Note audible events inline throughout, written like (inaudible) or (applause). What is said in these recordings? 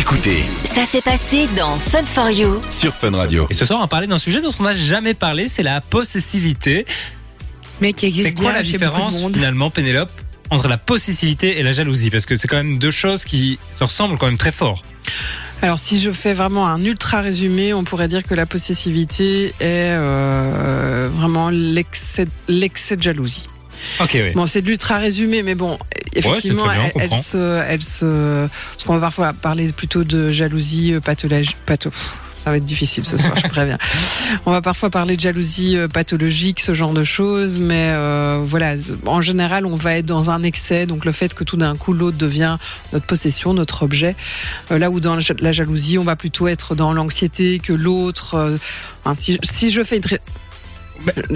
Écoutez Ça s'est passé dans Fun for You. sur Fun Radio. Et ce soir, on va parler d'un sujet dont on n'a jamais parlé, c'est la possessivité. Mais qui existe C'est quoi bien la chez beaucoup de différence monde. finalement, Pénélope, entre la possessivité et la jalousie? Parce que c'est quand même deux choses qui se ressemblent quand même très fort. Alors, si je fais vraiment un ultra résumé, on pourrait dire que la possessivité est euh, vraiment l'excès l'excès de jalousie. Ok, oui. Bon, c'est de l'ultra résumé, mais bon, effectivement, très bien, on elle, elle se, elle se, parce qu'on va parfois parler plutôt de jalousie euh, pathologique, patho. Ça va être difficile ce soir, je préviens. (laughs) On va parfois parler de jalousie euh, pathologique, ce genre de choses, mais euh, voilà, en général, on va être dans un excès, donc le fait que tout d'un coup l'autre devient notre possession, notre objet. Euh, là où dans la ja- la jalousie, on va plutôt être dans l'anxiété que l'autre. euh, hein, si, si je fais une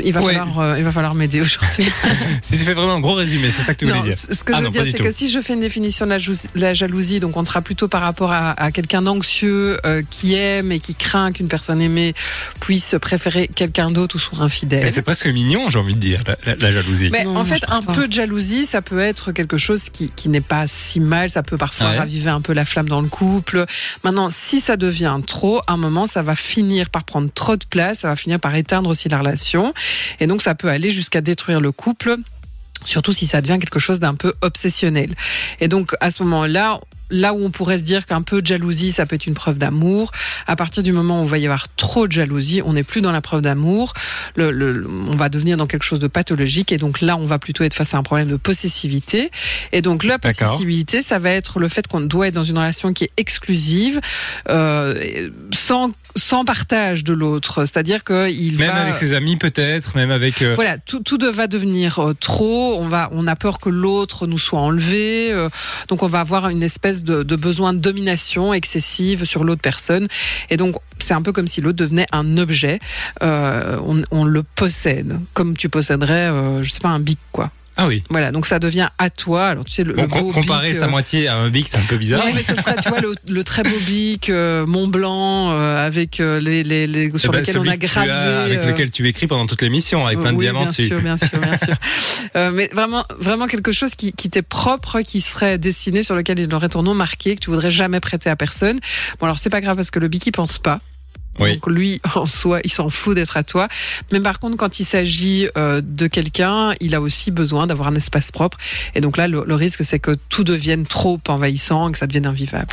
il va Ouais. falloir, euh, il va falloir m'aider aujourd'hui. (laughs) Si tu fais vraiment un gros résumé, c'est ça que tu voulais Non, dire. ce que Ah je veux non, dire, c'est que si je fais une définition de la, jalousie- la jalousie, donc on sera plutôt par rapport à, à quelqu'un d'anxieux euh, qui aime et qui craint qu'une personne aimée puisse préférer quelqu'un d'autre ou soit infidèle. C'est presque mignon, j'ai envie de dire, la, la- la jalousie. Mais Non, en fait, un pas. peu de jalousie, ça peut être quelque chose qui, qui n'est pas si mal. Ça peut parfois Ouais. raviver un peu la flamme dans le couple. Maintenant, si ça devient trop, à un moment, ça va finir par prendre trop de place. Ça va finir par éteindre aussi la relation. Et donc, ça peut aller jusqu'à détruire le couple. Surtout si ça devient quelque chose d'un peu obsessionnel. Et donc, à ce moment-là, là où on pourrait se dire qu'un peu de jalousie, ça peut être une preuve d'amour, à partir du moment où il va y avoir trop de jalousie, on n'est plus dans la preuve d'amour, le, le- on va devenir dans quelque chose de pathologique, et donc là, on va plutôt être face à un problème de possessivité. Et donc la possessivité, ça va être le fait qu'on doit être dans une relation qui est exclusive, euh, sans sans partage de l'autre, c'est-à-dire qu'il Même va avec ses amis peut-être, même avec... euh, voilà, tout, tout va devenir euh, trop. On va, on a peur que l'autre nous soit enlevé. donc on va avoir une espèce de, besoin de domination excessive sur l'autre personne. Et donc c'est un peu comme si l'autre devenait un objet. Euh, on, on le possède, comme tu posséderais, euh, je sais pas, un bic quoi. Ah oui. Voilà, donc ça devient à toi. Alors tu sais le, Bon, le com- beau comparer bic, sa euh, moitié à un bic, c'est un peu bizarre. Ouais, mais ce sera, tu vois, le, le très beau bic euh, Mont Blanc euh, avec euh, les, les, les Eh sur ben, lequel on a gravé. avec euh, lequel tu écris pendant toute l'émission, avec plein de oui, diamants bien dessus. Sûr, bien sûr, bien sûr. (laughs) Euh, mais vraiment, vraiment quelque chose qui, qui t'est propre, qui serait dessiné, sur lequel il aurait ton nom marqué, que tu voudrais jamais prêter à personne. Bon, alors c'est pas grave parce que le bic il pense pas. Oui. Donc lui, (laughs) en soi, il s'en fout d'être à toi. Mais par contre, quand il s'agit euh, de quelqu'un, il a aussi besoin d'avoir un espace propre. Et donc là, le, le risque, c'est que tout devienne trop envahissant, que ça devienne invivable.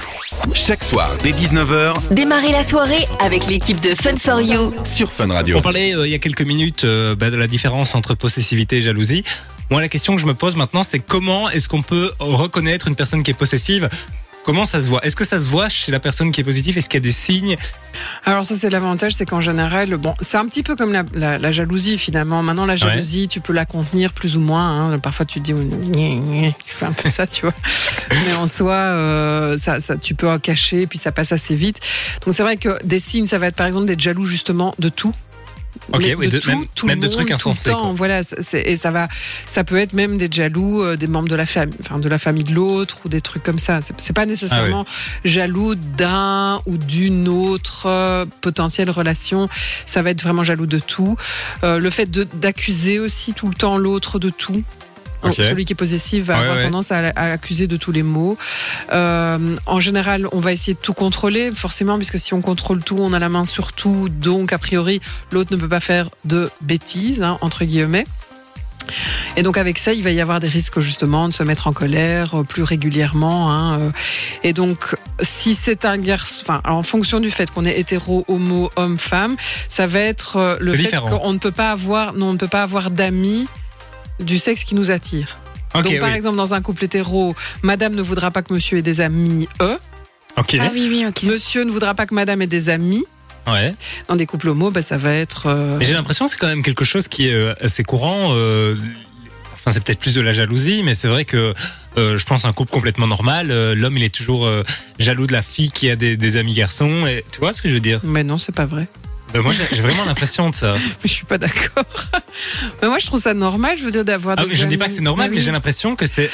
Chaque soir, dès 19h, Démarrez la soirée avec l'équipe de Fun for You. sur Fun Radio. On parlait euh, il y a quelques minutes euh, bah, de la différence entre possessivité et jalousie. Moi, la question que je me pose maintenant, c'est comment est-ce qu'on peut reconnaître une personne qui est possessive Comment ça se voit? Est-ce que ça se voit chez la personne qui est positive? Est-ce qu'il y a des signes? Alors ça c'est l'avantage, c'est qu'en général, bon, c'est un petit peu comme la, la- la jalousie finalement. Maintenant la jalousie, tu peux la contenir plus ou moins. hein. Parfois tu te dis, tu fais un peu ça, tu vois. (laughs) Mais en soi, euh, ça, ça, tu peux en cacher, puis ça passe assez vite. Donc c'est vrai que des signes, ça va être par exemple d'être jaloux justement de tout. Ok, Mais oui, de- même- tout même le de trucs monde, tout le insensés, temps. Voilà, et ça va, ça peut être même des jaloux, euh, des membres de la famille, enfin de la famille de l'autre ou des trucs comme ça. C'est pas nécessairement jaloux d'un ou d'une autre euh, potentielle relation. Ça va être vraiment jaloux de tout. Euh, le fait d'accuser aussi tout le temps l'autre de tout. Celui qui est possessif va Ouais, avoir ouais. tendance à, à accuser de tous les maux. Euh, en général, on va essayer de tout contrôler, forcément, puisque si on contrôle tout, on a la main sur tout. Donc, a priori, l'autre ne peut pas faire de bêtises, hein, entre guillemets. Et donc avec ça, il va y avoir des risques justement de se mettre en colère euh, plus régulièrement. hein, euh. Et donc, si c'est un garçon, enfin, en fonction du fait qu'on est hétéro, homo, homme, femme, ça va être euh, le fait qu'on ne peut pas avoir, non, on ne peut pas avoir d'amis du sexe qui nous attire. Donc, par oui. exemple, dans un couple hétéro, Madame ne voudra pas que Monsieur ait des amis, eux. Ok. Ah oui, oui, ok. Monsieur ne voudra pas que Madame ait des amis. Ouais. Dans des couples homo, bah, ça va être. euh, j'ai l'impression que c'est quand même quelque chose qui est euh, assez courant. euh, Enfin, c'est peut-être plus de la jalousie, mais c'est vrai que euh, je pense un couple complètement normal, euh, l'homme il est toujours euh, jaloux de la fille qui a des, des amis garçons. Et tu vois ce que je veux dire? Mais non, c'est pas vrai. Moi, j'ai vraiment l'impression de ça. (laughs) Je suis pas d'accord. mais moi, je trouve ça normal, je veux dire, d'avoir Ah, je ne dis pas que c'est normal, Mais mais oui. j'ai l'impression que c'est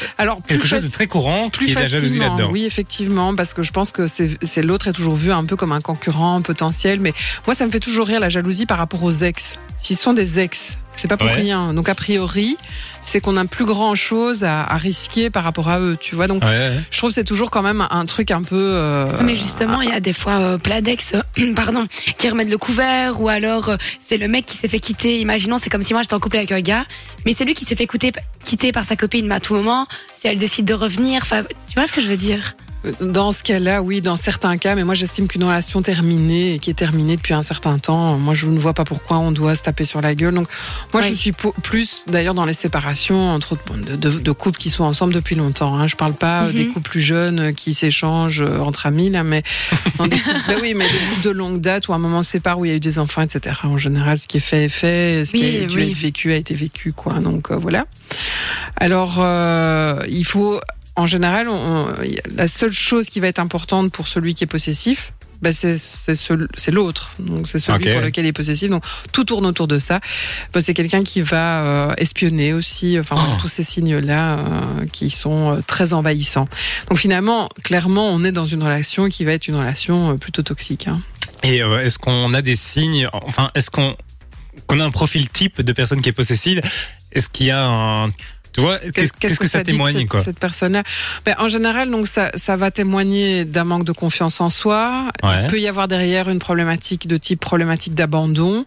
quelque chose de très courant plus qui est de la jalousie là-dedans. Oui, effectivement, parce que je pense que c'est l'autre est toujours vu un peu comme un concurrent potentiel. Mais moi, ça me fait toujours rire la jalousie par rapport aux ex. S'ils sont des ex, C'est pas pour Ouais. rien. Donc a priori, c'est qu'on a plus grand chose à, à risquer par rapport à eux, tu vois. Donc Ouais, ouais. je trouve que c'est toujours quand même un truc un peu. euh, Mais justement, il y a des fois euh, Pladex, euh, (clears throat) pardon, qui remettent le couvert, ou alors euh, c'est le mec qui s'est fait quitter. Imaginons, c'est comme si moi j'étais en couple avec un gars, mais c'est lui qui s'est fait quitter, quitter par sa copine. Mais à tout moment, si elle décide de revenir, tu vois ce que je veux dire? Dans ce cas-là, oui, dans certains cas, mais moi j'estime qu'une relation terminée et qui est terminée depuis un certain temps, moi je ne vois pas pourquoi on doit se taper sur la gueule. Donc moi je suis plus d'ailleurs dans les séparations entre autres, bon, de, de- de couples qui sont ensemble depuis longtemps. Hein. Je parle pas euh, Mhm. des couples plus jeunes euh, qui s'échangent euh, entre amis là, mais des couples- ben oui, mais des couples de longue date où à un moment on se sépare où il y a eu des enfants, etc. En général, ce qui est fait est fait, ce qui a dû oui. être vécu a été vécu, quoi. Donc euh, voilà. Alors, euh, il faut, en général, on- la seule chose qui va être importante pour celui qui est possessif, bah, c'est c'est ce- c'est l'autre. Donc c'est celui pour lequel il est possessif. Donc tout tourne autour de ça. Bah, c'est quelqu'un qui va euh, espionner aussi. Enfin voilà, Oh. tous ces signes-là euh, qui sont euh, très envahissants. Donc finalement, clairement, on est dans une relation qui va être une relation euh, plutôt toxique. hein. Et euh, est-ce qu'on a des signes, enfin, est-ce qu'on qu'on a un profil type de personne qui est possessive? Est-ce qu'il y a un, tu vois, qu'est-ce qu'est-ce que ça témoigne cette, quoi cette personne-là? Ben, En général, donc ça, ça va témoigner d'un manque de confiance en soi. Ouais. Il peut y avoir derrière une problématique de type problématique d'abandon.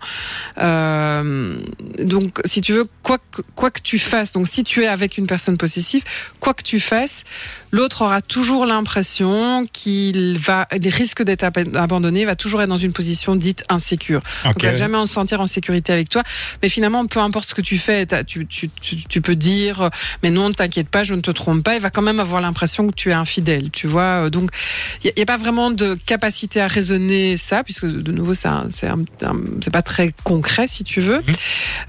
Euh, donc, si tu veux, quoi que, quoi que tu fasses, donc si tu es avec une personne possessive, quoi que tu fasses, l'autre aura toujours l'impression qu'il va, il risque d'être ab- abandonné, va toujours être dans une position dite insécure. Donc, Ok. il va jamais en se sentir en sécurité avec toi. Mais finalement, peu importe ce que tu fais, tu, tu, tu, tu peux dire, euh, mais non, ne t'inquiète pas, je ne te trompe pas. Il va quand même avoir l'impression que tu es infidèle, tu vois. Euh, Donc, il n'y a, pas vraiment de capacité à raisonner ça, puisque de nouveau, c'est c'est pas très concret, si tu veux. Mhm.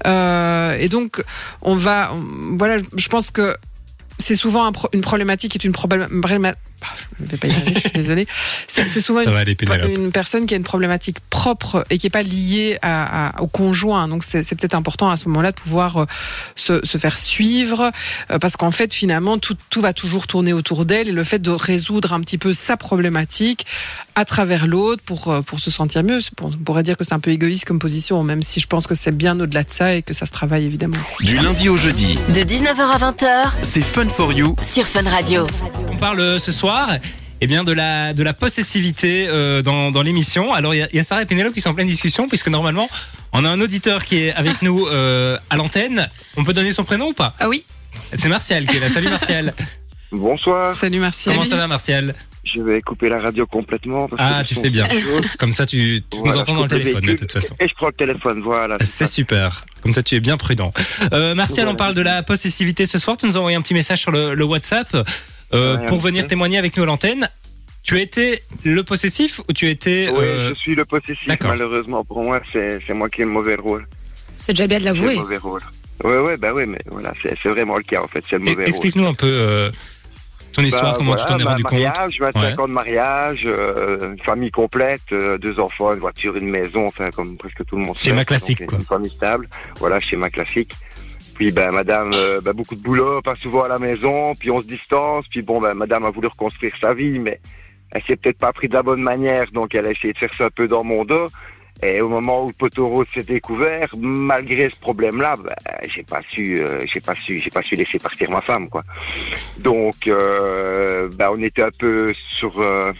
Euh, et donc, on va, on- voilà, je pense que c'est souvent un pro- une problématique qui est une problème. Je vais pas y arriver, je suis désolée. C'est c'est souvent une aller, personne qui a une problématique propre et qui est pas liée à, à- au conjoint. Donc c'est c'est peut-être important à ce moment-là de pouvoir euh, se, se faire suivre euh, parce qu'en fait finalement tout, tout va toujours tourner autour d'elle et le fait de résoudre un petit peu sa problématique à travers l'autre pour euh, pour se sentir mieux. On pourrait dire que c'est un peu égoïste comme position, même si je pense que c'est bien au-delà de ça et que ça se travaille évidemment. Du lundi au jeudi, De 19h à 20h c'est Fun for You. sur Fun Radio. On parle ce soir. Eh bien de la de la possessivité euh, dans, dans l'émission. Alors il y a, il y a Sarah et Pénélope qui sont en pleine discussion puisque normalement on a un auditeur qui est avec nous (laughs) euh, à l'antenne. On peut donner son prénom ou pas? Ah oui C'est Martial qui est là. Salut (laughs) Martial. Bonsoir, Salut Martial. Comment ça va Martial? Je vais couper la radio complètement. Parce Ah, que tu fais bien. Comme ça tu, tu nous entends dans le téléphone de toute façon. Et je prends le téléphone, voilà. C'est super. Comme ça, tu es bien prudent. Euh, Martial, Voilà. on parle de la possessivité ce soir. Tu nous as envoyé un petit message sur le, le WhatsApp euh, pour venir témoigner avec nous à l'antenne. Tu as été le possessif ou tu as été Oui, euh, je suis le possessif, malheureusement. Pour moi, c'est moi qui ai le mauvais rôle. C'est déjà bien de C'est le l'avouer. mauvais rôle. Oui, oui, bah oui, mais voilà, c'est vraiment le cas, en fait. C'est le mauvais rôle. Explique-nous un peu euh, ton histoire, Bah, comment voilà, tu t'en es bah, rendu compte. mariage, 25 Ouais. ans de mariage, euh, une famille complète, euh, deux enfants, une voiture, une maison, enfin comme presque tout le monde. Schéma classique, donc, quoi. Une famille stable, voilà, schéma classique. Puis ben madame, euh, ben, beaucoup de boulot, pas souvent à la maison, puis on se distance, puis bon ben madame a voulu reconstruire sa vie, mais elle s'est peut-être pas pris de la bonne manière, donc elle a essayé de faire ça un peu dans mon dos. Et au moment où le poteau rose s'est découvert, malgré ce problème-là, ben, j'ai pas su, euh, j'ai pas su, j'ai pas su laisser partir ma femme, quoi. Donc, euh, ben, on était un peu sur euh,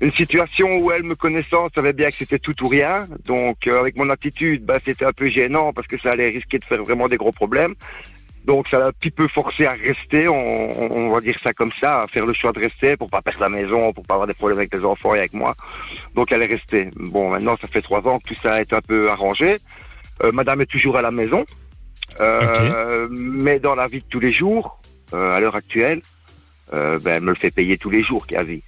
une situation où elle, me connaissant, savait bien que c'était tout ou rien. Donc, euh, avec mon attitude, ben, c'était un peu gênant parce que ça allait risquer de faire vraiment des gros problèmes. Donc, ça l'a un petit peu forcé à rester, on, on- va dire ça comme ça, à faire le choix de rester pour pas perdre la maison, pour pas avoir des problèmes avec les enfants et avec moi. Donc, elle est restée. Bon, maintenant, ça fait trois ans que tout ça a été un peu arrangé. Euh, Madame est toujours à la maison, Euh, mais dans la vie de tous les jours, euh, à l'heure actuelle, euh, ben, elle me le fait payer tous les jours, quasi.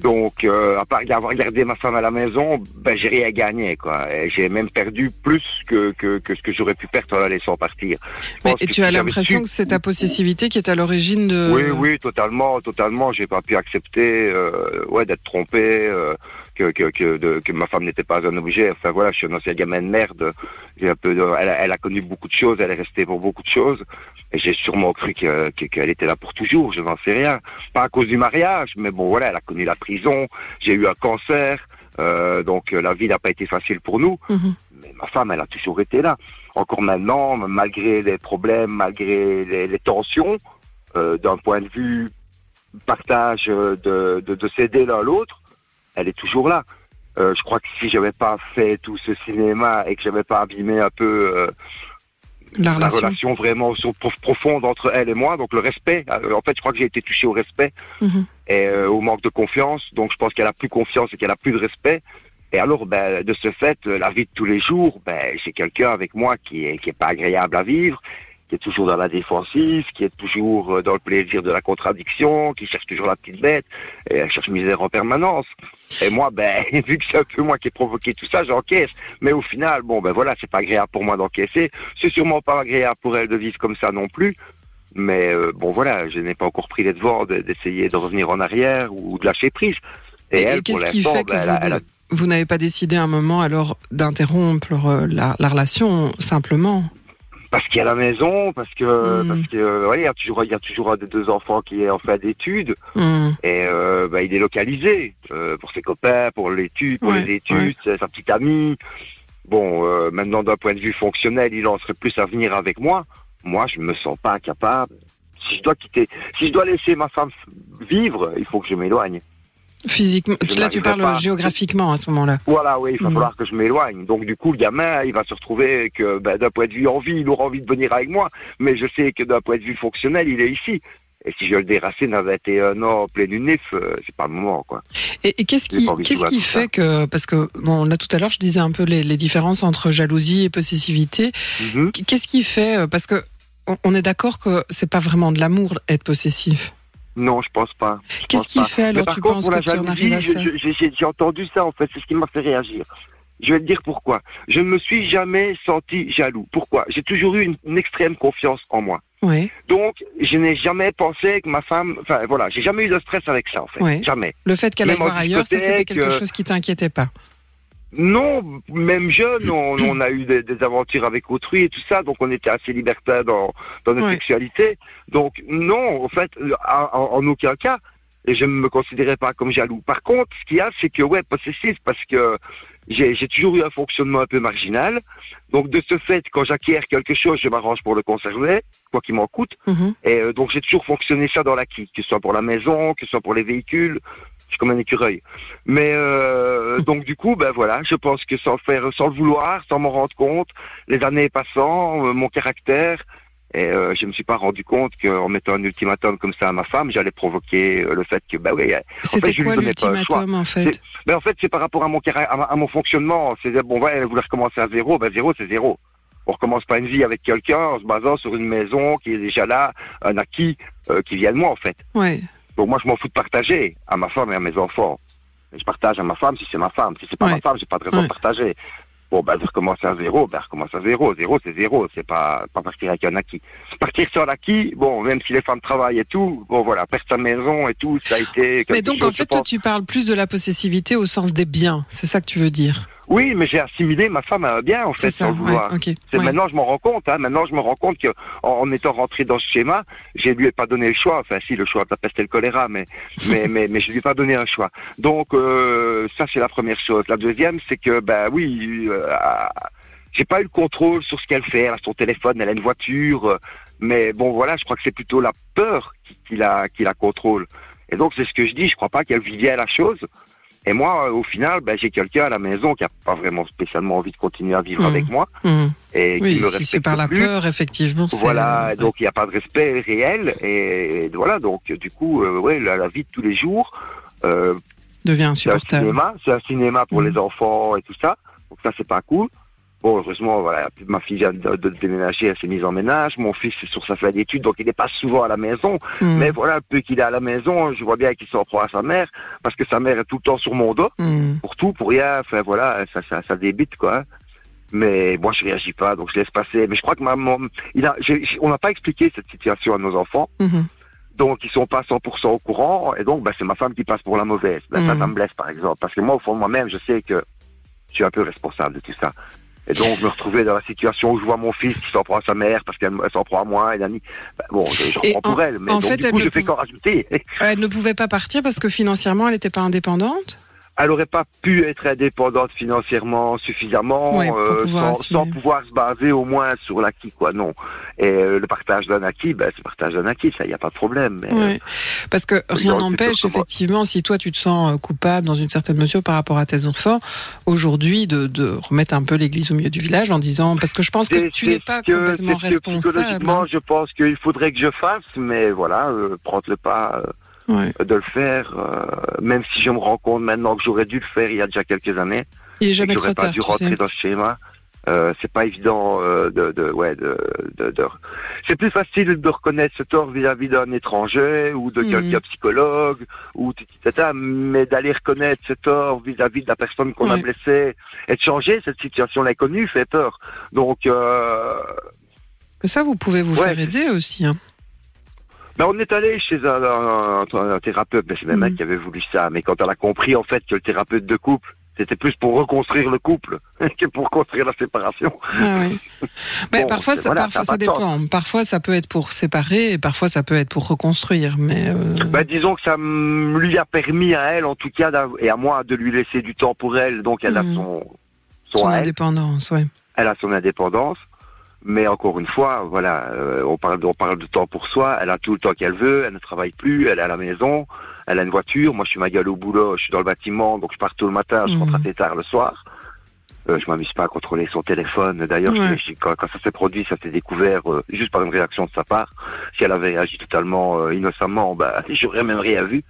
Donc, euh, à part avoir gardé ma femme à la maison, ben, j'ai rien gagné, quoi. Et J'ai même perdu plus que, que, que ce que j'aurais pu perdre en la laissant partir. Mais, et tu as l'impression su- que c'est ta possessivité qui est à l'origine de. oui, oui, totalement, totalement. J'ai pas pu accepter, euh, ouais, d'être trompé, euh, que que que, de- que ma femme n'était pas un objet. Enfin voilà, je suis un ancien gamin de merde. Un peu, de- elle, a, elle a connu beaucoup de choses, elle est restée pour beaucoup de choses. Et j'ai sûrement cru que- que- qu'elle était là pour toujours. Je n'en sais rien. Pas à cause du mariage, mais bon voilà, elle a connu la prison. J'ai eu un cancer, euh, donc euh, la vie n'a pas été facile pour nous. Mhm. Mais ma femme, elle a toujours été là. encore maintenant, malgré les problèmes, malgré les, les tensions, euh, d'un point de vue partage euh, de, de, de s'aider l'un l'autre, elle est toujours là. Euh, je crois que si j'avais pas fait tout ce cinéma et que j'avais pas abîmé un peu euh, La la relation. relation vraiment profonde entre elle et moi, donc le respect. euh, en fait, je crois que j'ai été touché au respect Mhm. et euh, au manque de confiance. Donc, je pense qu'elle a plus confiance et qu'elle a plus de respect. Et alors, ben, de ce fait, la vie de tous les jours, ben, j'ai quelqu'un avec moi qui est qui est pas agréable à vivre, qui est toujours dans la défensive, qui est toujours euh, dans le plaisir de la contradiction, qui cherche toujours la petite bête, et elle cherche misère en permanence. Et moi, ben, (laughs) vu que c'est un peu moi qui ai provoqué tout ça, j'encaisse. Mais au final, bon, ben voilà, c'est pas agréable pour moi d'encaisser. C'est sûrement pas agréable pour elle de vivre comme ça non plus. Mais euh, bon, voilà, je n'ai pas encore pris les devants de- d'essayer de revenir en arrière ou de lâcher prise. Et, elle, qu'est-ce qui fait que ben, elle a- elle a- vous, n'avez pas décidé à un moment alors d'interrompre euh, la, la relation simplement? Parce qu'il y a la maison, parce que Mm. parce que euh, ouais, il y a toujours il y a toujours un des deux enfants qui est en fin d'études Hmm. et euh, bah, il est localisé euh, pour ses copains, pour l'étude, pour Ouais, les études, sa petite amie. Bon, euh, maintenant d'un point de vue fonctionnel, il en serait plus à venir avec moi. Moi, je me sens pas capable. Si je dois quitter, si je dois laisser ma femme vivre, il faut que je m'éloigne. Physiquement, Je là tu parles pas. géographiquement à ce moment-là. Voilà, oui, il va Mhm. falloir que je m'éloigne. Donc du coup, le gamin, il va se retrouver que ben, d'un point de vue envie, il aura envie de venir avec moi, mais je sais que d'un point de vue fonctionnel, il est ici. Et si je le déracine à 21 ans, plein du nif, euh, c'est pas le moment, quoi. Et, et qu'est-ce qui, qu'est-ce ça. fait que, parce que bon, là tout à l'heure je disais un peu les, les différences entre jalousie et possessivité. Mhm. Qu'est-ce qui fait, euh, parce que on- on est d'accord que c'est pas vraiment de l'amour être possessif. Non, je pense pas. Qu'est-ce qui fait alors par tu contre, penses pour que la tu en arrives à ça j'ai entendu ça, en fait, c'est ce qui m'a fait réagir. Je vais te dire pourquoi. Je ne me suis jamais senti jaloux. Pourquoi? J'ai toujours eu une, une extrême confiance en moi. Oui, Donc, je n'ai jamais pensé que ma femme... Enfin, voilà, j'ai jamais eu de stress avec ça, en fait. Ouais. Jamais. le fait qu'elle aille voir ailleurs, c'était quelque chose qui t'inquiétait pas. Non, même jeune, on, on a eu des, des aventures avec autrui et tout ça, donc on était assez libertin dans, dans notre Ouais. sexualité. Donc non, en fait, en, en- aucun cas, et je ne me considérais pas comme jaloux. Par contre, ce qu'il y a, c'est que ouais, possessif, parce que j'ai j'ai toujours eu un fonctionnement un peu marginal. Donc de ce fait, quand j'acquiers quelque chose, je m'arrange pour le conserver, quoi qu'il m'en coûte. Mhm. Et euh, donc j'ai toujours fonctionné ça dans l'acquis, que ce soit pour la maison, que ce soit pour les véhicules. Je suis comme un écureuil. Mais euh, (laughs) donc du coup, ben voilà, je pense que sans le faire, sans le vouloir, sans m'en rendre compte, les années passant, euh, mon caractère, et euh, je me suis pas rendu compte qu'en mettant un ultimatum comme ça à ma femme, j'allais provoquer euh, le fait que bah oui, C'était je lui quoi l'ultimatum en fait? ben en fait, c'est par rapport à mon, caractère- à, à mon fonctionnement. C'est bon, ouais, elle voulait recommencer à zéro. Ben zéro, c'est zéro. On recommence pas une vie avec quelqu'un en se basant sur une maison qui est déjà là, un acquis euh, qui vient de moi en fait. Ouais. Donc moi, je m'en fous de partager à ma femme et à mes enfants. Et je partage à ma femme si c'est ma femme. Si c'est pas Ouais. ma femme, j'ai pas de raison Ouais. de partager. Bon, ben, de recommencer à zéro, ben, recommence à zéro. Zéro, c'est zéro. C'est pas, pas partir avec un acquis. Partir sur l'acquis, bon, même si les femmes travaillent et tout, bon, voilà, perdre sa maison et tout, ça a été Mais donc chose, en fait, toi tu parles plus de la possessivité au sens des biens, c'est ça que tu veux dire? Oui, mais j'ai assimilé ma femme à un bien, en fait, ça, sans ouais, vouloir. ouais. maintenant je m'en rends compte. Hein, maintenant je me rends compte que en, étant rentré dans ce schéma, je lui ai pas donné le choix. Enfin si le choix de la peste et le choléra, mais (laughs) mais mais mais je lui ai pas donné un choix. Donc euh, ça c'est la première chose. La deuxième c'est que ben oui, euh, j'ai pas eu le contrôle sur ce qu'elle fait. Elle a son téléphone, elle a une voiture, euh, mais bon voilà, je crois que c'est plutôt la peur qui, qui la qui la contrôle. Et donc c'est ce que je dis. Je crois pas qu'elle vit bien la chose. Et moi, euh, au final, ben, j'ai quelqu'un à la maison qui a pas vraiment spécialement envie de continuer à vivre Mhm. avec moi Mhm. et qui Oui, me si respecte c'est par la plus. peur, effectivement. Voilà, ouais. donc il n'y a pas de respect réel et, et voilà, donc du coup, euh, ouais, la, la vie de tous les jours, euh, devient c'est un insupportable. cinéma, c'est un cinéma pour Mhm. les enfants et tout ça, donc ça c'est pas cool. Bon, heureusement, voilà, ma fille vient de, de déménager, elle s'est mise en ménage. Mon fils est sur sa fin d'études, donc il n'est pas souvent à la maison. Mhm. Mais voilà, peu qu'il est à la maison, je vois bien qu'il s'en prend à sa mère, parce que sa mère est tout le temps sur mon dos Mhm. pour tout, pour rien. Enfin voilà, ça, ça, ça débite quoi. Mais moi je réagis pas, donc je laisse passer. Mais je crois que maman, il a, on n'a pas expliqué cette situation à nos enfants, Mhm. donc ils sont pas 100% au courant. Et donc bah, c'est ma femme qui passe pour la mauvaise. Ben, Ça, Mhm. ça me blesse par exemple, parce que moi au fond de moi-même, je sais que je suis un peu responsable de tout ça. Et donc me retrouver dans la situation où je vois mon fils qui s'en prend à sa mère parce qu'elle elle s'en prend à moi, et Dani, ben, bon, je, je Et reprends pour elle, mais en donc fait, du elle coup ne je fais pou- qu'en rajouter. Elle ne pouvait pas partir parce que financièrement, elle n'était pas indépendante elle aurait pas pu être indépendante financièrement suffisamment Ouais, euh, pouvoir sans, pouvoir se baser au moins sur l'acquis quoi non et euh, le partage d'un acquis ben c'est le partage d'un acquis ça y a pas de problème mais, Ouais. Parce que rien n'empêche, effectivement, si toi tu te sens euh, coupable dans une certaine mesure par rapport à tes enfants, aujourd'hui, de, de remettre un peu l'église au milieu du village en disant, parce que je pense que tu n'es pas que- complètement ce que responsable. psychologiquement hein. je pense qu'il faudrait que je fasse mais voilà euh, prendre le pas euh, Ouais. de le faire euh, même si je me rends compte maintenant que j'aurais dû le faire il y a déjà quelques années Il est jamais trop j'aurais pas tard, dû rentrer sais. dans ce schéma. Euh, c'est pas évident euh, de, de, ouais, de, de, de- c'est plus facile de reconnaître ce tort vis-à-vis d'un étranger ou de Mhm. quelqu'un psychologue ou tata, mais d'aller reconnaître ce tort vis-à-vis de la personne qu'on a blessée et de changer cette situation l'inconnue fait peur. Donc, euh, ça, vous pouvez vous Ouais. faire aider aussi. hein. Ben on est allé chez un, un- un- un thérapeute, mais c'est même elle qui avait voulu ça. Mais quand elle a compris en fait que le thérapeute de couple, c'était plus pour reconstruire le couple (laughs) que pour construire la séparation. Ah oui. Mais (laughs) Bon, parfois, c'est- ça, voilà, parfois ça dépend. Parfois, ça peut être pour séparer, et parfois, ça peut être pour reconstruire. Mais euh, Ben, disons que ça lui a permis à elle, en tout cas, et à moi, de lui laisser du temps pour elle. Donc, elle a Mhm. son, son, son à elle, indépendance, ouais. elle a son indépendance. Mais encore une fois, voilà, euh, on parle, de, on parle de temps pour soi. Elle a tout le temps qu'elle veut. Elle ne travaille plus. Elle est à la maison. Elle a une voiture. Moi, je suis ma gueule au boulot. Je suis dans le bâtiment, donc je pars tôt le matin. Je rentre Mhm. assez tard le soir. Euh, je m'amuse pas à contrôler son téléphone. D'ailleurs, Ouais. quand, quand ça s'est produit, ça s'est découvert euh, juste par une réaction de sa part. Si elle avait agi totalement euh, innocemment, bah, (laughs) j'aurais même rien vu.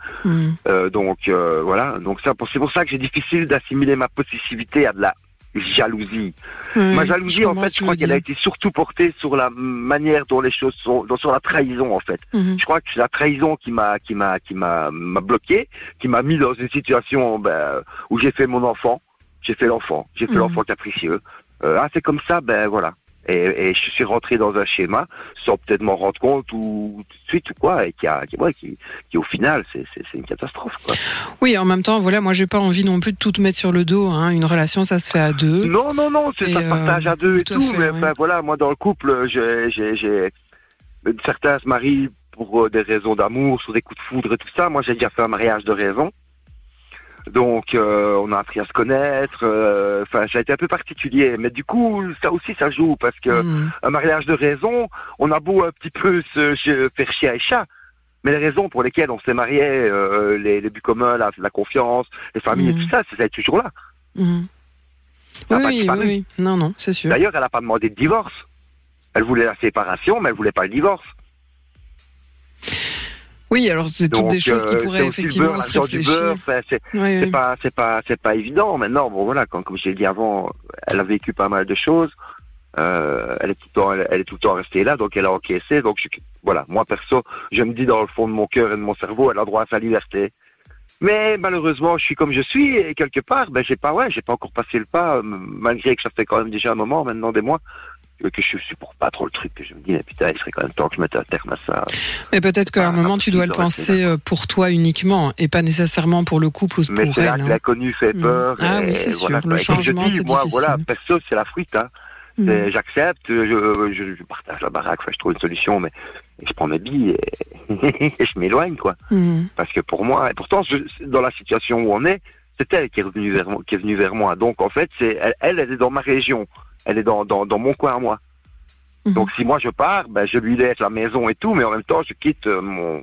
Euh, donc euh, voilà, donc c'est pour ça que c'est difficile d'assimiler ma possessivité à de la jalousie. Ouais, ma jalousie, en fait, je crois qu'elle a été surtout portée sur la manière dont les choses sont, dont- sur la trahison, en fait. Mhm. Je crois que c'est la trahison qui m'a, qui m'a, qui m'a, m'a bloqué, qui m'a mis dans une situation ben, où j'ai fait mon enfant, j'ai fait l'enfant, j'ai fait Mhm. l'enfant capricieux. Euh, ah, c'est comme ça, ben voilà. Et, et je suis rentré dans un schéma sans peut-être m'en rendre compte ou tout de suite ou quoi, et qui, a, qui, ouais, qui, qui au final, c'est, c'est, une catastrophe. Quoi. Oui, en même temps, voilà, moi, j'ai pas envie non plus de tout te mettre sur le dos. Hein. Une relation, ça se fait à deux. Non, non, non, ça se partage à deux et tout à tout, fait, mais oui. enfin, voilà, moi dans le couple, j'ai, j'ai, j'ai certains se marient pour euh, des raisons d'amour, sur des coups de foudre et tout ça. Moi, j'ai déjà fait un mariage de raison. Donc, euh, on a appris à se connaître. euh, Enfin, ça a été un peu particulier, mais du coup, ça aussi, ça joue parce que Mhm. un mariage de raison, on a beau un petit peu se faire chien et chat, mais les raisons pour lesquelles on s'est marié, euh, les, les buts communs, la, la confiance, les familles et Mhm. tout ça, ça est toujours là. A Oui, oui, oui. Non, non, c'est sûr. D'ailleurs, elle n'a pas demandé de divorce. Elle voulait la séparation, mais elle voulait pas le divorce. Oui, alors c'est toutes des choses qui euh, pourraient effectivement se réfléchir. c'est Oui, oui. pas, c'est pas, c'est pas évident. Maintenant, bon voilà, comme, comme j'ai dit avant, elle a vécu pas mal de choses. Euh, elle est tout le temps, elle, elle est tout le temps restée là, donc elle a encaissé. Donc je- voilà, moi perso, je me dis dans le fond de mon cœur et de mon cerveau, elle a droit à sa liberté. Mais malheureusement, je suis comme je suis et quelque part, ben j'ai pas, ouais, j'ai pas encore passé le pas, euh, malgré que ça fait quand même déjà un moment, maintenant des mois, que je supporte pas trop le truc. Que je me dis, mais putain, il serait quand même temps que je mette un terme à ça. Mais peut-être qu'à un Ah, moment, tu dois le penser euh, pour toi uniquement et pas nécessairement pour le couple ou Mais pour c'est là elle. que hein. l'inconnu fait Mm. peur. Ah oui, c'est voilà, sûr, le changement, c'est moi, difficile. voilà, perso, c'est la fruite. Hein. Et J'accepte, je, je, je partage la baraque, je trouve une solution, mais je prends mes billes et, et (laughs) je m'éloigne, quoi. Mhm. Parce que pour moi, et pourtant, je, dans la situation où on est, c'est elle qui est revenue vers moi. Qui est venue vers moi. Donc, en fait, c'est elle, elle, elle est dans ma région. Elle est dans, dans, dans mon coin à moi. Mhm. Donc, si moi je pars, ben, je lui laisse la maison et tout, mais en même temps, je quitte euh, mon,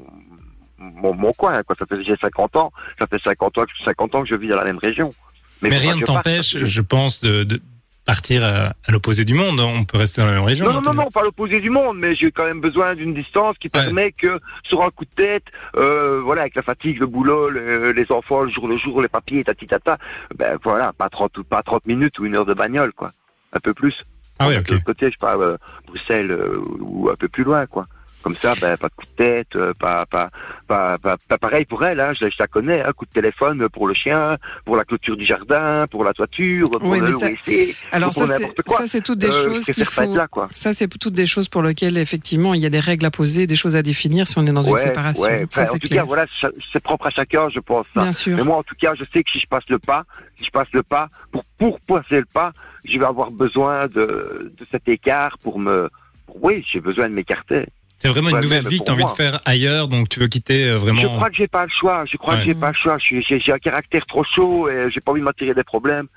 mon, mon coin. Quoi. Ça fait j'ai 50 ans. Ça fait 50 ans, que- 50 ans que je vis dans la même région. Mais, rien ne je t'empêche, je pense, de, de partir à, à l'opposé du monde. On peut rester dans la même région. Non, non, on non, non, pas l'opposé du monde, mais j'ai quand même besoin d'une distance qui permet que sur un coup de tête, euh, voilà, avec la fatigue, le boulot, le- les enfants, le jour le jour, les papiers, tati tata, ben voilà, pas 30, pas 30 minutes ou une heure de bagnole, quoi. Un peu plus. Ah oui, De ok. l'autre côté, je pas, euh, Bruxelles euh, ou un peu plus loin, quoi. Comme ça, ben, pas de coup de tête, euh, pas, pas, pas, pas, pareil pour elle, hein, je, je la connais, un coup de téléphone pour le chien, pour la clôture du jardin, pour la toiture, pour Oui, le mais ça- WC, Alors pour ça, c'est toutes des Euh, choses qu'il faut. être là, quoi. Ça, c'est toutes des choses pour lesquelles effectivement il y a des règles à poser, des choses à définir si on est dans une séparation. ouais. Ça, Enfin, en c'est tout clair. cas, voilà, c'est propre à chacun, je pense. Ça. Bien sûr. Mais moi, en tout cas, je sais que si je passe le pas, si je passe le pas, pour, pour passer le pas, je vais avoir besoin de, de cet écart pour me. pour- oui, j'ai besoin de m'écarter. C'est vraiment une nouvelle vie que tu as envie de faire ailleurs, donc tu veux quitter euh, vraiment. Je crois que j'ai pas le choix. Je crois Ouais. que j'ai pas le choix. J'ai j'ai un caractère trop chaud et j'ai pas envie de m'attirer des problèmes.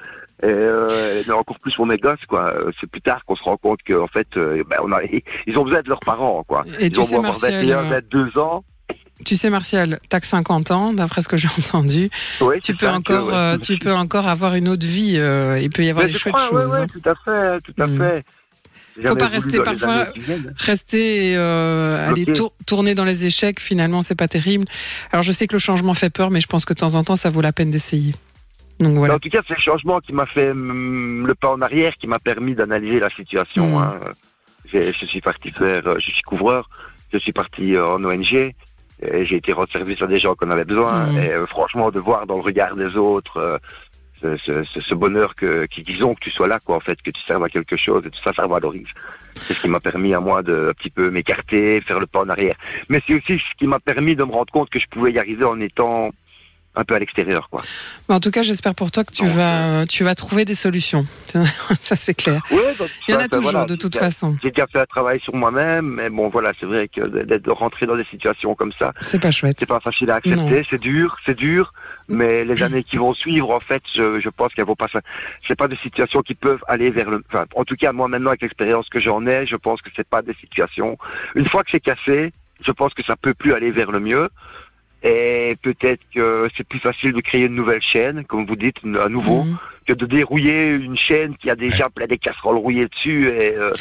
Et, euh, et encore plus pour mes gosses, quoi. Euh, C'est plus tard qu'on se rend compte qu'en fait, euh, ben, on a, (laughs) ils ont besoin de leurs parents, quoi. Et Ils tu ont sais, Martial, 21, euh, 22 ans. tu sais, Martial, t'as que 50 ans, d'après ce que (laughs) j'ai entendu. Ouais, Tu peux ça encore, que, ouais, euh, tu peux encore avoir une autre vie. euh, il peut y avoir Mais des chouettes crois, choses. ouais, hein. tout à fait, tout à Mm. fait. J'ai Faut pas rester parfois-. Rester, euh, aller tour- tourner dans les échecs, finalement, c'est pas terrible. Alors, je sais que le changement fait peur, mais je pense que de temps en temps, ça vaut la peine d'essayer. Donc voilà. En tout cas, c'est le changement qui m'a fait mm, le pas en arrière, qui m'a permis d'analyser la situation. Mm. hein. J'ai- Je suis parti faire, euh, je suis couvreur, je suis parti euh, en ONG, et j'ai été rendre service à des gens qu'on avait besoin. Mm. Et euh, franchement, de voir dans le regard des autres ce, bonheur que qu'ils que tu sois là, quoi, en fait, que tu serves à quelque chose, et tout ça, ça valorise. C'est ce qui m'a permis à moi de un petit peu m'écarter, faire le pas en arrière. Mais c'est aussi ce qui m'a permis de me rendre compte que je pouvais y arriver en étant un peu à l'extérieur, quoi. Mais en tout cas, j'espère pour toi que tu Donc, vas, tu vas trouver des solutions. (laughs) ça, c'est clair. Ouais, Il y en a toujours, voilà, de toute façon. J'ai déjà fait un travail sur moi-même, mais bon, voilà, c'est vrai que d'être de rentrer dans des situations comme ça, C'est pas chouette. c'est pas facile à accepter, c'est dur, c'est dur, mais les années qui vont suivre, en fait, je, je pense qu'elles vont pas, c'est pas des situations qui peuvent aller vers le, enfin, en tout cas, moi, maintenant, avec l'expérience que j'en ai, je pense que c'est pas des situations, une fois que c'est cassé, je pense que ça peut plus aller vers le mieux. Et peut-être que c'est plus facile de créer une nouvelle chaîne, comme vous dites, à nouveau, Mhm. que de dérouiller une chaîne qui a déjà plein des casseroles rouillées dessus. Et, euh,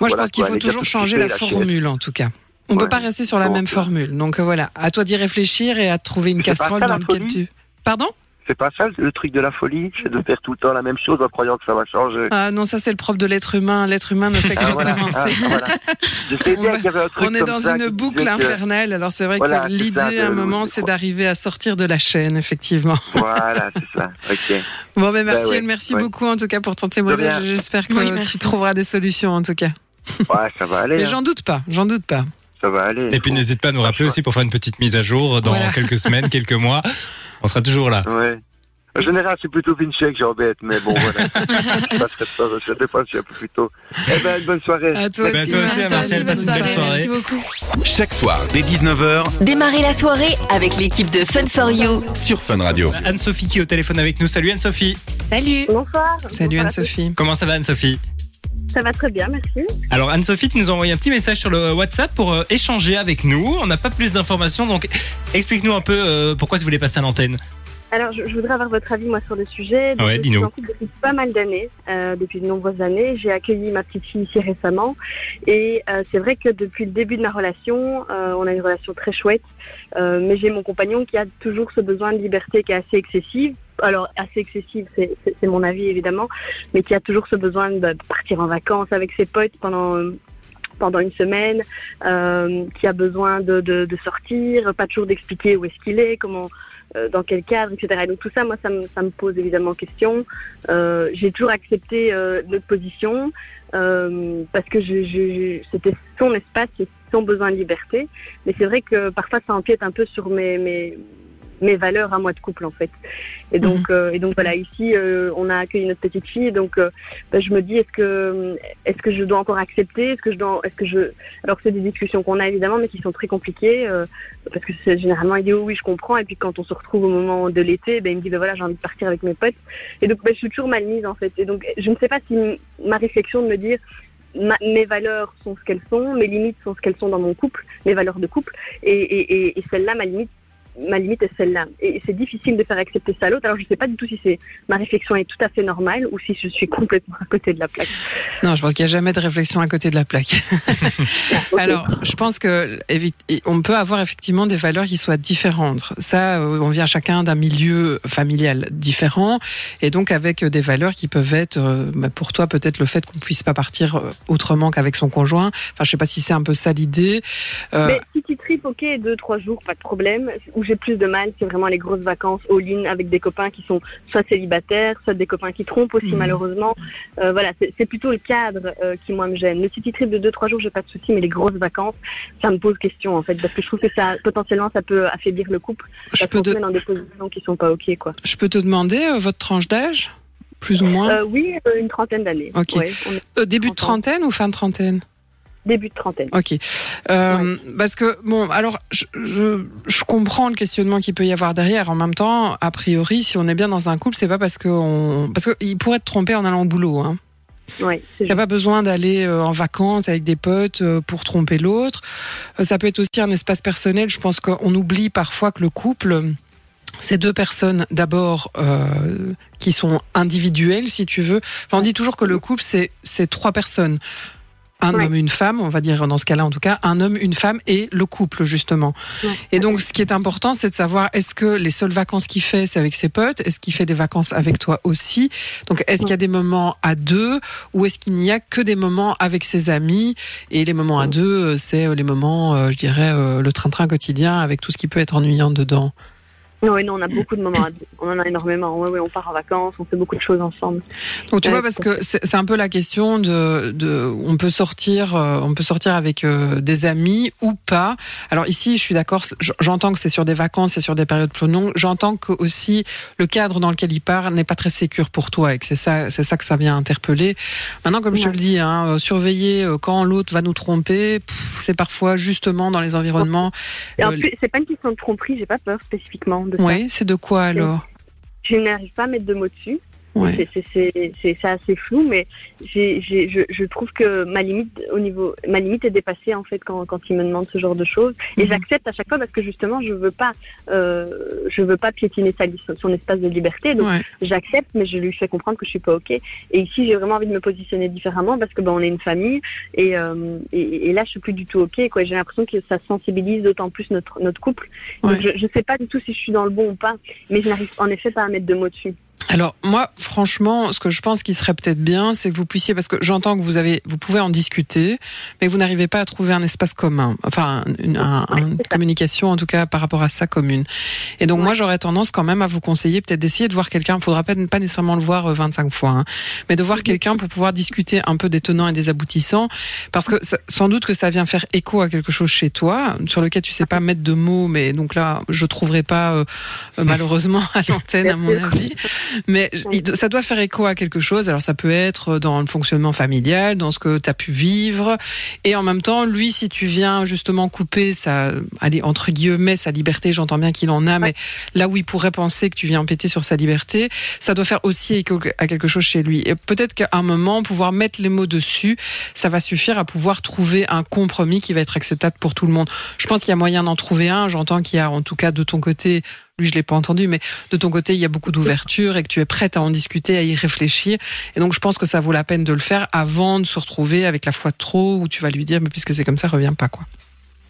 Moi, je (laughs) pense qu'il faut toujours changer la formule, en tout cas. On peut Ouais. pas rester sur la Donc, même euh, formule. Donc voilà, à toi d'y réfléchir et à trouver une casserole ça, dans la laquelle tu. Pardon? C'est pas ça le truc de la folie, c'est de faire tout le temps la même chose en croyant que ça va changer. Ah non, ça c'est le propre de l'être humain. L'être humain ne fait que Ah, voilà. recommencer. Ah, voilà. On est dans ça une boucle que- infernale. Alors c'est vrai Voilà, que l'idée à un moment, c'est d'arriver à sortir de la chaîne, effectivement. Voilà, c'est ça. Ok. Bon, ben merci, Ben ouais, merci ouais. beaucoup en tout cas pour ton témoignage. J'espère que Oui, tu trouveras des solutions en tout cas. Ouais, ça va aller. Mais hein. j'en doute pas, j'en doute pas. Ça va aller. Et puis n'hésite pas à nous rappeler aussi pour faire une petite mise à jour dans Voilà. quelques semaines, (laughs) quelques mois. On sera toujours là. Ouais. En général, c'est plutôt Vinci que j'embête, mais bon, voilà. ça serait pas, ça dépend si un peu plus tôt. Eh ben, une bonne soirée. À toi Eh ben, aussi, toi aussi. Martial, passe une belle soirée. Merci beaucoup. Chaque soir, dès 19h, Démarrez la soirée avec l'équipe de Fun for You. sur Fun Radio. Anne-Sophie qui est au téléphone avec nous. Salut Anne-Sophie. Salut. Bonsoir. Salut à Anne-Sophie. Comment ça va Anne-Sophie? Ça va très bien, merci. Alors Anne-Sophie, tu nous as envoyé un petit message sur le WhatsApp pour euh, échanger avec nous. On n'a pas plus d'informations, donc explique-nous un peu euh, pourquoi tu voulais passer à l'antenne. Alors, je, je voudrais avoir votre avis, moi, sur le sujet. Donc, Ouais, je suis dis-nous. en couple depuis pas mal d'années, euh, depuis de nombreuses années. J'ai accueilli ma petite fille ici récemment. Et euh, c'est vrai que depuis le début de ma relation, euh, on a une relation très chouette. Mais j'ai mon compagnon qui a toujours ce besoin de liberté qui est assez excessive. Alors, assez excessive, c'est mon avis, évidemment. Mais qui a toujours ce besoin de partir en vacances avec ses potes pendant... pendant une semaine, euh, qui a besoin de, de, sortir, pas toujours d'expliquer où est-ce qu'il est, comment, euh, dans quel cadre, etc. Et donc tout ça, moi, ça me, ça me pose évidemment question. Euh, J'ai toujours accepté notre position parce que c'était son espace son besoin de liberté. Mais c'est vrai que parfois, ça empiète un peu sur mes, mes, mes valeurs à moi de couple, en fait. Et donc, euh, et donc voilà, ici, euh, on a accueilli notre petite fille. Donc, euh, ben, je me dis, est-ce que, est-ce que je dois encore accepter? Est-ce que je dois, est-ce que je, alors que c'est des discussions qu'on a évidemment, mais qui sont très compliquées. euh, parce que c'est généralement il dit oh oui je comprends et puis quand on se retrouve au moment de l'été ben il me dit ben voilà j'ai envie de partir avec mes potes et donc ben, je suis toujours mal mise en fait et donc je ne sais pas si ma réflexion de me dire ma- mes valeurs sont ce qu'elles sont mes limites sont ce qu'elles sont dans mon couple mes valeurs de couple et, et, et, et celle-là ma limite ma limite est celle-là et c'est difficile de faire accepter ça à l'autre alors je ne sais pas du tout si c'est ma réflexion est tout à fait normale ou si je suis complètement à côté de la plaque Non, je pense qu'il n'y a jamais de réflexion à côté de la plaque. (laughs) Alors, je pense que on peut avoir effectivement des valeurs qui soient différentes. Ça, euh, on vient chacun d'un milieu familial différent, et donc avec euh, des valeurs qui peuvent être, euh, bah, pour toi, peut-être le fait qu'on puisse pas partir autrement qu'avec son conjoint. Enfin, je sais pas si c'est un peu ça l'idée. Euh, Mais si tu tripes, ok, deux, trois jours, pas de problème. J'ai plus de mal, c'est vraiment les grosses vacances all-in avec des copains qui sont soit célibataires, soit des copains qui trompent aussi, Mhm. malheureusement. Euh, voilà, c'est plutôt le cadre euh, qui, moi, me gêne. Le city trip de deux, trois jours, j'ai pas de souci, mais les grosses vacances, ça me pose question, en fait, parce que je trouve que ça, potentiellement, ça peut affaiblir le couple. je peux, met dans des positions qui sont pas ok, quoi. je peux te demander euh, votre tranche d'âge, plus ou moins? Oui, une trentaine d'années. Ok. Ouais, début de 30 ans. trentaine ou fin de trentaine? Début de trentaine. Ok. Euh, Parce que, bon, alors, je, je, je comprends le questionnement qu'il peut y avoir derrière. En même temps, a priori, si on est bien dans un couple, c'est pas parce qu'on. Parce qu'il pourrait te tromper en allant au boulot. Hein. Ouais, Il n'y a pas besoin d'aller euh, en vacances avec des potes euh, pour tromper l'autre. Ça peut être aussi un espace personnel. Je pense qu'on oublie parfois que le couple, c'est deux personnes d'abord euh, qui sont individuelles, si tu veux. Enfin, on dit toujours que le couple, c'est trois personnes. Un Ouais. homme, une femme, on va dire dans ce cas-là en tout cas, un homme, une femme et le couple justement. Ouais. Et donc ce qui est important, c'est de savoir est-ce que les seules vacances qu'il fait, c'est avec ses potes? Est-ce qu'il fait des vacances avec toi aussi? Donc est-ce qu'il y a des moments à deux ou est-ce qu'il n'y a que des moments avec ses amis? Et les moments à deux, euh, c'est euh, les moments, euh, je dirais, le train-train quotidien avec tout ce qui peut être ennuyant dedans. Oui, non, on a beaucoup de moments. On en a énormément. Oui, oui, on part en vacances, on fait beaucoup de choses ensemble. Donc tu Ouais, vois parce que c'est un peu la question de, de on peut sortir euh, on peut sortir avec euh, des amis ou pas. Alors ici je suis d'accord j'entends que c'est sur des vacances et sur des périodes plus longues. J'entends que aussi le cadre dans lequel il part n'est pas très sécure pour toi et que c'est ça c'est ça que ça vient interpeller. Maintenant comme je le dis hein, euh, surveiller quand l'autre va nous tromper, c'est parfois justement dans les environnements. Euh, c'est pas une question de tromperie, j'ai pas peur spécifiquement de. Ouais, c'est de quoi alors? Je n'arrive pas à mettre de mots dessus. Ouais. C'est- assez flou, mais j'ai j'ai- je, je trouve que ma limite au niveau, ma limite est dépassée en fait quand, quand il me demande ce genre de choses. Et Mhm. j'accepte à chaque fois parce que justement je veux pas, euh, je veux pas piétiner sa, son espace de liberté. Donc Ouais. j'accepte, mais je lui fais comprendre que je suis pas ok. Et ici j'ai vraiment envie de me positionner différemment parce que ben on est une famille et, euh, et, et là je suis plus du tout ok. Quoi, j'ai l'impression que ça sensibilise d'autant plus notre notre couple. Donc Ouais. je, je sais pas du tout si je suis dans le bon ou pas, mais je n'arrive en effet pas à mettre de mots dessus. Alors moi, franchement, ce que je pense qui serait peut-être bien, c'est que vous puissiez, parce que j'entends que vous avez, vous pouvez en discuter, mais vous n'arrivez pas à trouver un espace commun, enfin une, un- une communication en tout cas par rapport à ça commune. Et donc moi, j'aurais tendance quand même à vous conseiller peut-être d'essayer de voir quelqu'un. Il faudra pas, pas nécessairement le voir euh, 25 fois, hein, mais de voir quelqu'un pour pouvoir discuter un peu des tenants et des aboutissants, parce que ça- sans doute que ça vient faire écho à quelque chose chez toi sur lequel tu sais pas mettre de mots, mais donc là, je trouverai pas euh, euh, (laughs) malheureusement à l'antenne à mon avis. Mais ça doit faire écho à quelque chose. Alors ça peut être dans le fonctionnement familial, dans ce que tu as pu vivre. Et en même temps, lui, si tu viens justement couper sa, allez, entre guillemets, sa liberté, j'entends bien qu'il en a, mais là où il pourrait penser que tu viens empiéter sur sa liberté, ça doit faire aussi écho à quelque chose chez lui. Et peut-être qu'à un moment, pouvoir mettre les mots dessus, ça va suffire à pouvoir trouver un compromis qui va être acceptable pour tout le monde. Je pense qu'il y a moyen d'en trouver un. J'entends qu'il y a, en tout cas, de ton côté, lui, je l'ai pas entendu, mais de ton côté, il y a beaucoup d'ouverture et que tu es prête à en discuter, à y réfléchir. Et donc, je pense que ça vaut la peine de le faire avant de se retrouver avec la foi de trop où tu vas lui dire, mais puisque c'est comme ça, reviens pas, quoi.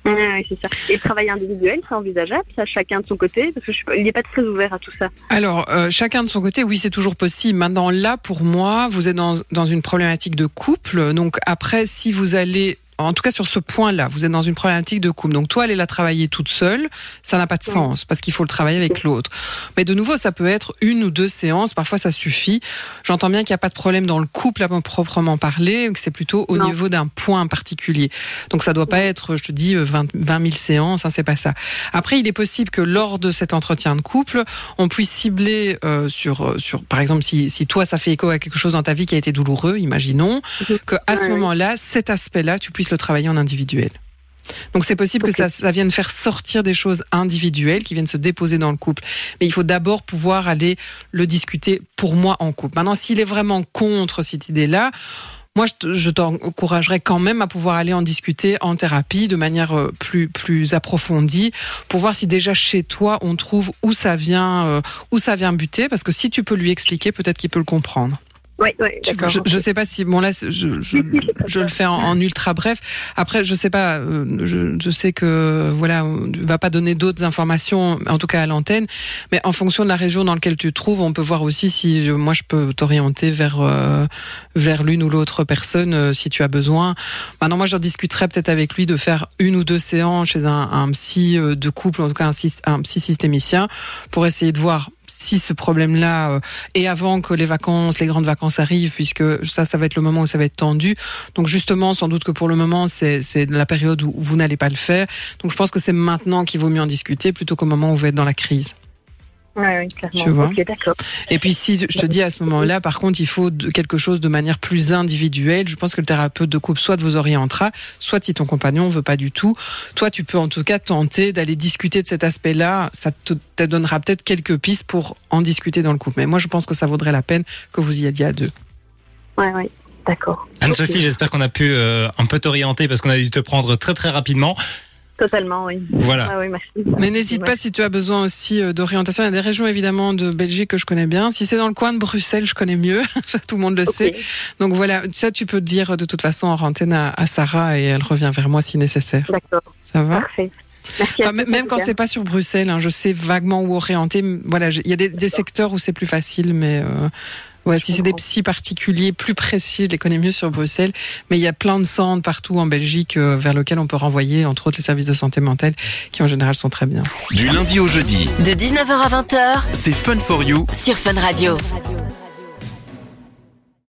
Ouais, c'est ça. Et le travail individuel, c'est envisageable, ça, chacun de son côté, parce que je suis pas, il n'est pas très ouvert à tout ça. Alors, euh, chacun de son côté, oui, c'est toujours possible. Maintenant, là, pour moi, vous êtes dans, dans une problématique de couple. Donc, après, si vous allez, en tout cas sur ce point-là, vous êtes dans une problématique de couple. Donc, toi, aller la travailler toute seule, ça n'a pas de sens parce qu'il faut le travailler avec l'autre. Mais de nouveau, ça peut être une ou deux séances. Parfois, ça suffit. J'entends bien qu'il n'y a pas de problème dans le couple à proprement parler, que c'est plutôt au Non. niveau d'un point particulier. Donc, ça doit pas être, je te dis, 20, 20 000 séances. Hein, c'est pas ça. Après, il est possible que lors de cet entretien de couple, on puisse cibler euh, sur, euh, sur, par exemple, si, si toi, ça fait écho à quelque chose dans ta vie qui a été douloureux, imaginons, Mhm. que à ce moment-là, cet aspect-là, tu puisses le travailler en individuel. Donc c'est possible que ça, ça vienne faire sortir des choses individuelles qui viennent se déposer dans le couple. Mais il faut d'abord pouvoir aller le discuter pour moi en couple. Maintenant, s'il est vraiment contre cette idée-là, moi, je t'encouragerais quand même à pouvoir aller en discuter en thérapie de manière euh, plus plus approfondie pour voir si déjà chez toi on trouve où ça vient euh, où ça vient buter parce que si tu peux lui expliquer, peut-être qu'il peut le comprendre. Oui, Tu je, je sais pas si bon là je, je, je le fais en, en ultra bref. Après je sais pas, euh, je, je sais que voilà, on va pas donner d'autres informations, en tout cas à l'antenne, mais en fonction de la région dans laquelle tu te trouves, on peut voir aussi si moi je peux t'orienter vers euh, vers l'une ou l'autre personne euh, si tu as besoin. Maintenant moi je discuterai peut-être avec lui de faire une ou deux séances chez un, un psy de couple, en tout cas un psy systémicien, pour essayer de voir si ce problème-là euh, et avant que les vacances, les grandes vacances arrivent, puisque ça, ça va être le moment où ça va être tendu. Donc justement, sans doute que pour le moment, c'est c'est la période où vous n'allez pas le faire. Donc je pense que c'est maintenant qu'il vaut mieux en discuter plutôt qu'au moment où vous êtes dans la crise. Ouais, ouais, clairement. Tu vois. D'accord. Et puis si je te dis à ce moment-là, par contre, il faut quelque chose de manière plus individuelle. Je pense que le thérapeute de couple soit vous orientera, soit si ton compagnon veut pas du tout, toi tu peux en tout cas tenter d'aller discuter de cet aspect-là. Ça te, te donnera peut-être quelques pistes pour en discuter dans le couple. Mais moi je pense que ça vaudrait la peine que vous y alliez à deux. Ouais, ouais. D'accord. Anne-Sophie, j'espère qu'on a pu euh, un peu t'orienter parce qu'on a dû te prendre très très rapidement. Totalement, oui. Voilà. Ah oui, merci. Mais n'hésite pas si tu as besoin aussi euh, d'orientation. Il y a des régions évidemment de Belgique que je connais bien. Si c'est dans le coin de Bruxelles, je connais mieux. (laughs) Ça, tout le monde le sait. Donc voilà, ça tu peux dire de toute façon en antenne à, à Sarah et elle revient vers moi si nécessaire. D'accord, Ça va parfait. Merci. à Enfin, Même quand c'est pas sur Bruxelles, hein, je sais vaguement où orienter. Voilà, il y a des, des secteurs où c'est plus facile, mais euh, ouais, si c'est des psys particuliers, plus précis, je les connais mieux sur Bruxelles. Mais il y a plein de centres partout en Belgique euh, vers lesquels on peut renvoyer, entre autres les services de santé mentale, qui en général sont très bien. Du lundi au jeudi, De 19h à 20h c'est Fun for You sur Fun Radio.